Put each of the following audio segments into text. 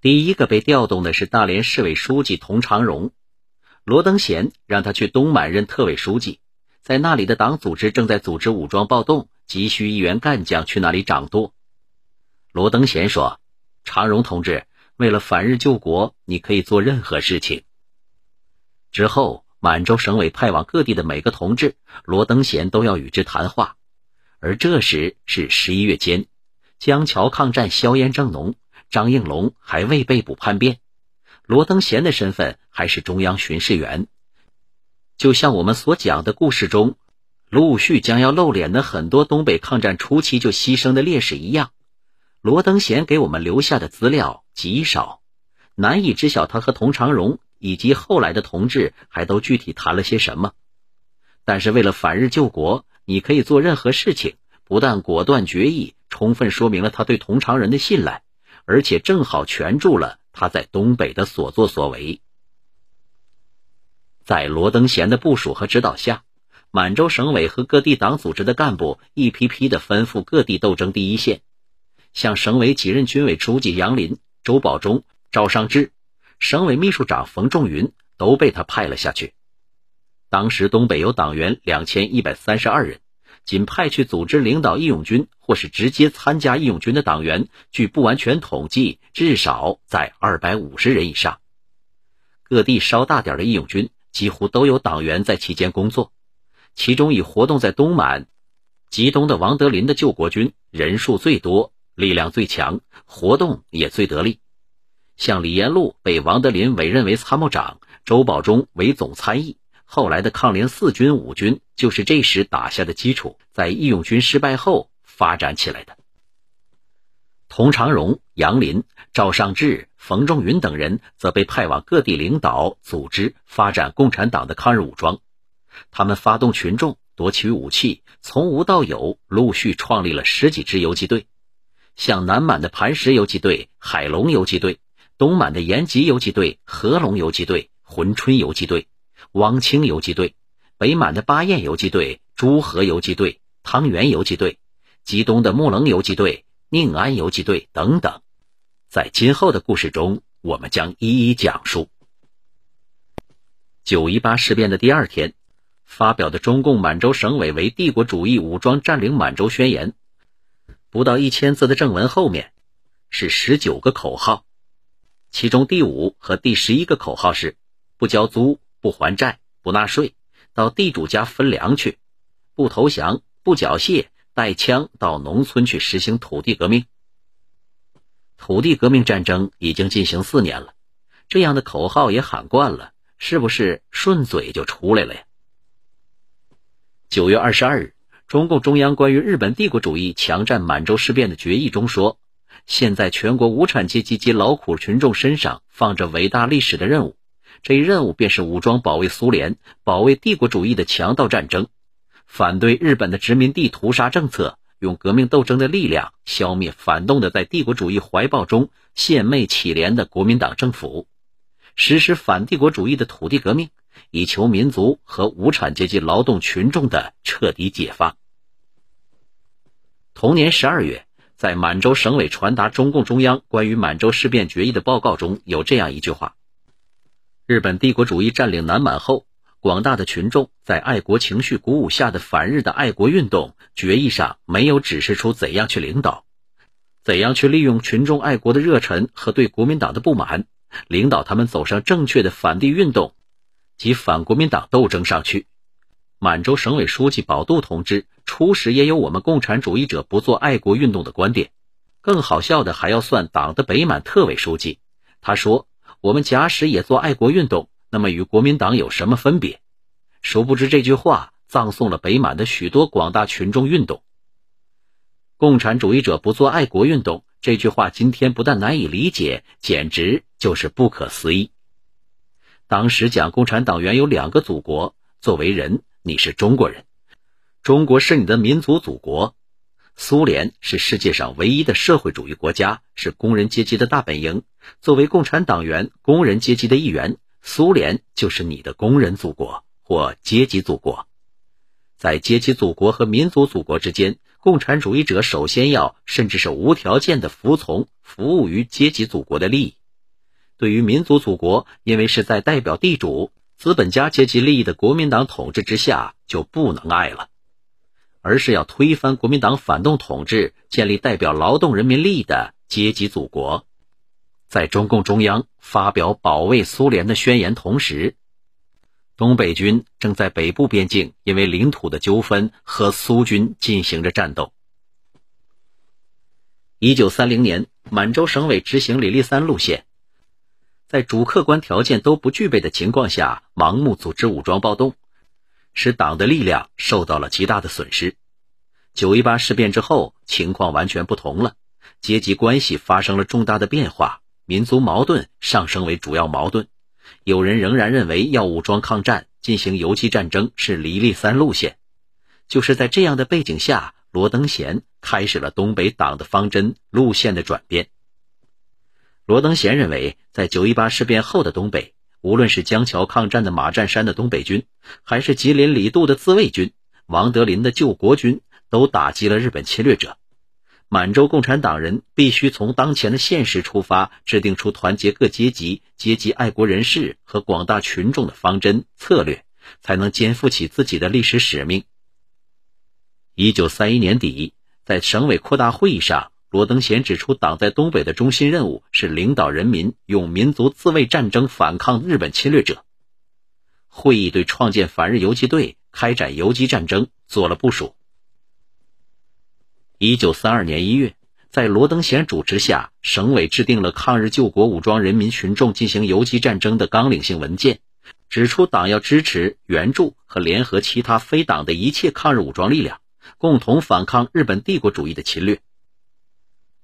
第一个被调动的是大连市委书记童长荣，罗登贤让他去东满任特委书记，在那里的党组织正在组织武装暴动，急需一员干将去那里掌舵。罗登贤说：“长荣同志，为了反日救国，你可以做任何事情。”之后，满洲省委派往各地的每个同志，罗登贤都要与之谈话。而这时是十一月间，江桥抗战硝烟正浓。张应龙还未被捕叛变，罗登贤的身份还是中央巡视员。就像我们所讲的故事中，陆续将要露脸的很多东北抗战初期就牺牲的烈士一样，罗登贤给我们留下的资料极少，难以知晓他和童长荣以及后来的同志还都具体谈了些什么。但是为了反日救国，你可以做任何事情，不但果断决议，充分说明了他对佟长人的信赖。而且正好全注了他在东北的所作所为。在罗登贤的部署和指导下，满洲省委和各地党组织的干部一批批的奔赴各地斗争第一线，像省委几任军委书记杨林、周保中、赵尚志，省委秘书长冯仲云都被他派了下去。当时东北有党员两千一百三十二人。仅派去组织领导义勇军或是直接参加义勇军的党员，据不完全统计，至少在二百五十人以上。各地稍大点的义勇军几乎都有党员在其间工作，其中以活动在东满、吉东的王德林的救国军人数最多，力量最强，活动也最得力。像李延禄被王德林委任为参谋长，周保中为总参议。后来的抗联四军、五军就是这时打下的基础，在义勇军失败后发展起来的。童长荣、杨林、赵尚志、冯仲云等人则被派往各地领导、组织、发展共产党的抗日武装。他们发动群众，夺取武器，从无到有，陆续创立了十几支游击队，像南满的磐石游击队、海龙游击队，东满的延吉游击队、合龙游击队、珲春游击队。汪清游击队、北满的巴彦游击队、朱河游击队、汤原游击队、吉东的木棱游击队、宁安游击队等等，在今后的故事中，我们将一一讲述。九一八事变的第二天，发表的中共满洲省委为帝国主义武装占领满洲宣言，不到一千字的正文后面是十九个口号，其中第五和第十一个口号是不交租。不还债，不纳税，到地主家分粮去；不投降，不缴械，带枪到农村去实行土地革命。土地革命战争已经进行四年了，这样的口号也喊惯了，是不是顺嘴就出来了呀？九月二十二日，中共中央关于日本帝国主义强占满洲事变的决议中说：“现在全国无产阶级及劳苦群众身上放着伟大历史的任务。”这一任务便是武装保卫苏联、保卫帝国主义的强盗战争，反对日本的殖民地屠杀政策，用革命斗争的力量消灭反动的在帝国主义怀抱中献媚乞怜的国民党政府，实施反帝国主义的土地革命，以求民族和无产阶级劳动群众的彻底解放。同年十二月，在满洲省委传达中共中央关于满洲事变决议的报告中有这样一句话。日本帝国主义占领南满后，广大的群众在爱国情绪鼓舞下的反日的爱国运动决议上没有指示出怎样去领导，怎样去利用群众爱国的热忱和对国民党的不满，领导他们走上正确的反帝运动及反国民党斗争上去。满洲省委书记保杜同志初时也有我们共产主义者不做爱国运动的观点，更好笑的还要算党的北满特委书记，他说。我们假使也做爱国运动，那么与国民党有什么分别？殊不知这句话葬送了北满的许多广大群众运动。共产主义者不做爱国运动，这句话今天不但难以理解，简直就是不可思议。当时讲共产党员有两个祖国，作为人，你是中国人，中国是你的民族祖国。苏联是世界上唯一的社会主义国家，是工人阶级的大本营。作为共产党员、工人阶级的一员，苏联就是你的工人祖国或阶级祖国。在阶级祖国和民族祖国之间，共产主义者首先要甚至是无条件的服从、服务于阶级祖国的利益，对于民族祖国，因为是在代表地主、资本家阶级利益的国民党统治之下，就不能爱了，而是要推翻国民党反动统治，建立代表劳动人民利益的阶级祖国。在中共中央发表保卫苏联的宣言同时，东北军正在北部边境因为领土的纠纷和苏军进行着战斗。一九三零年，满洲省委执行李立三路线，在主客观条件都不具备的情况下，盲目组织武装暴动，使党的力量受到了极大的损失。九一八事变之后，情况完全不同了，阶级关系发生了重大的变化，民族矛盾上升为主要矛盾。有人仍然认为要武装抗战，进行游击战争是李立三路线。就是在这样的背景下。罗登贤开始了东北党的方针路线的转变。罗登贤认为，在九一八事变后的东北，无论是江桥抗战的马占山的东北军，还是吉林李杜的自卫军、王德林的救国军，都打击了日本侵略者。满洲共产党人必须从当前的现实出发，制定出团结各阶级、阶级爱国人士和广大群众的方针策略，才能肩负起自己的历史使命。一九三一年底，在省委扩大会议上，罗登贤指出，党在东北的中心任务是领导人民用民族自卫战争反抗日本侵略者。会议对创建反日游击队、开展游击战争做了部署。一九三二年一月，在罗登贤主持下，省委制定了抗日救国武装人民群众进行游击战争的纲领性文件，指出党要支持、援助和联合其他非党的一切抗日武装力量。共同反抗日本帝国主义的侵略。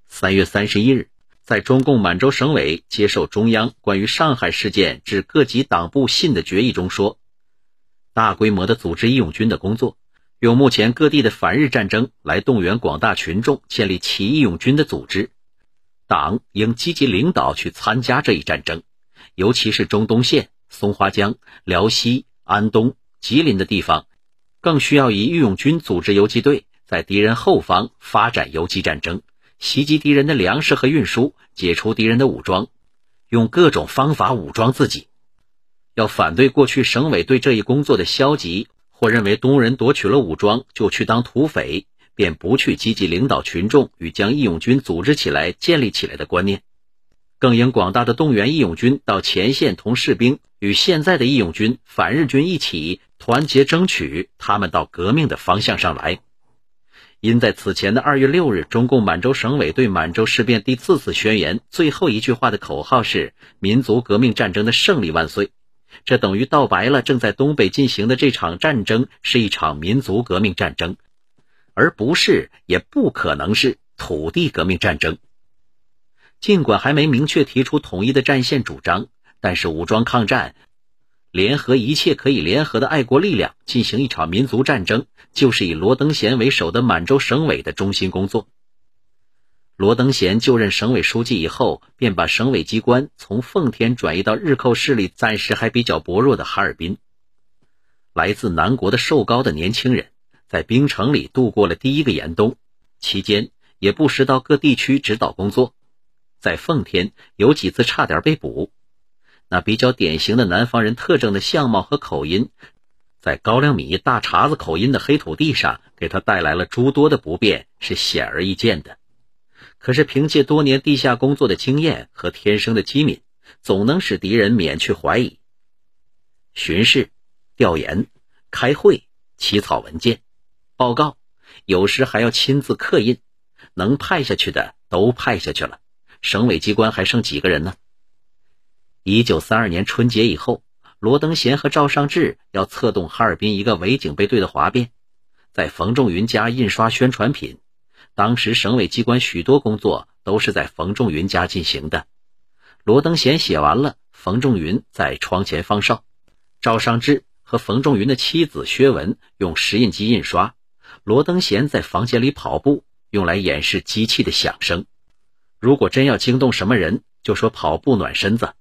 三月三十一日，在中共满洲省委接受中央关于上海事件致各级党部信的决议中说：“大规模的组织义勇军的工作，用目前各地的反日战争来动员广大群众建立起义勇军的组织。党应积极领导去参加这一战争，尤其是中东县、松花江、辽西、安东、吉林的地方。”更需要以义勇军组织游击队，在敌人后方发展游击战争，袭击敌人的粮食和运输，解除敌人的武装，用各种方法武装自己。要反对过去省委对这一工作的消极，或认为东人夺取了武装就去当土匪，便不去积极领导群众与将义勇军组织起来、建立起来的观念。更应广大的动员义勇军到前线，同士兵与现在的义勇军、反日军一起。团结争取他们到革命的方向上来。因在此前的二月六日，中共满洲省委对满洲事变第四次宣言最后一句话的口号是“民族革命战争的胜利万岁”，这等于道白了正在东北进行的这场战争是一场民族革命战争，而不是也不可能是土地革命战争。尽管还没明确提出统一的战线主张，但是武装抗战。联合一切可以联合的爱国力量，进行一场民族战争，就是以罗登贤为首的满洲省委的中心工作。罗登贤就任省委书记以后，便把省委机关从奉天转移到日寇势力暂时还比较薄弱的哈尔滨。来自南国的瘦高的年轻人，在冰城里度过了第一个严冬，期间也不时到各地区指导工作，在奉天有几次差点被捕。那比较典型的南方人特征的相貌和口音，在高粱米大碴子口音的黑土地上，给他带来了诸多的不便，是显而易见的。可是凭借多年地下工作的经验和天生的机敏，总能使敌人免去怀疑。巡视、调研、开会、起草文件、报告，有时还要亲自刻印，能派下去的都派下去了。省委机关还剩几个人呢？一九三二年春节以后，罗登贤和赵尚志要策动哈尔滨一个伪警备队的哗变，在冯仲云家印刷宣传品。当时省委机关许多工作都是在冯仲云家进行的。罗登贤写完了，冯仲云在窗前放哨，赵尚志和冯仲云的妻子薛文用石印机印刷，罗登贤在房间里跑步，用来掩饰机器的响声。如果真要惊动什么人，就说跑步暖身子。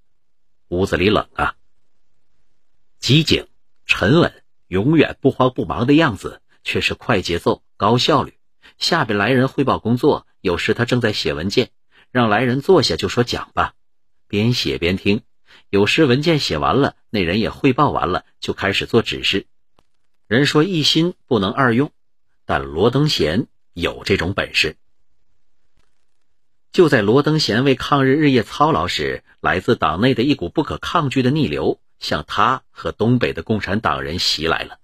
屋子里冷啊，机警、沉稳、永远不慌不忙的样子，却是快节奏、高效率。下边来人汇报工作，有时他正在写文件，让来人坐下就说讲吧。边写边听，有时文件写完了，那人也汇报完了，就开始做指示。人说一心不能二用，但罗登贤有这种本事。就在罗登贤为抗日日夜操劳时，来自党内的一股不可抗拒的逆流向他和东北的共产党人袭来了。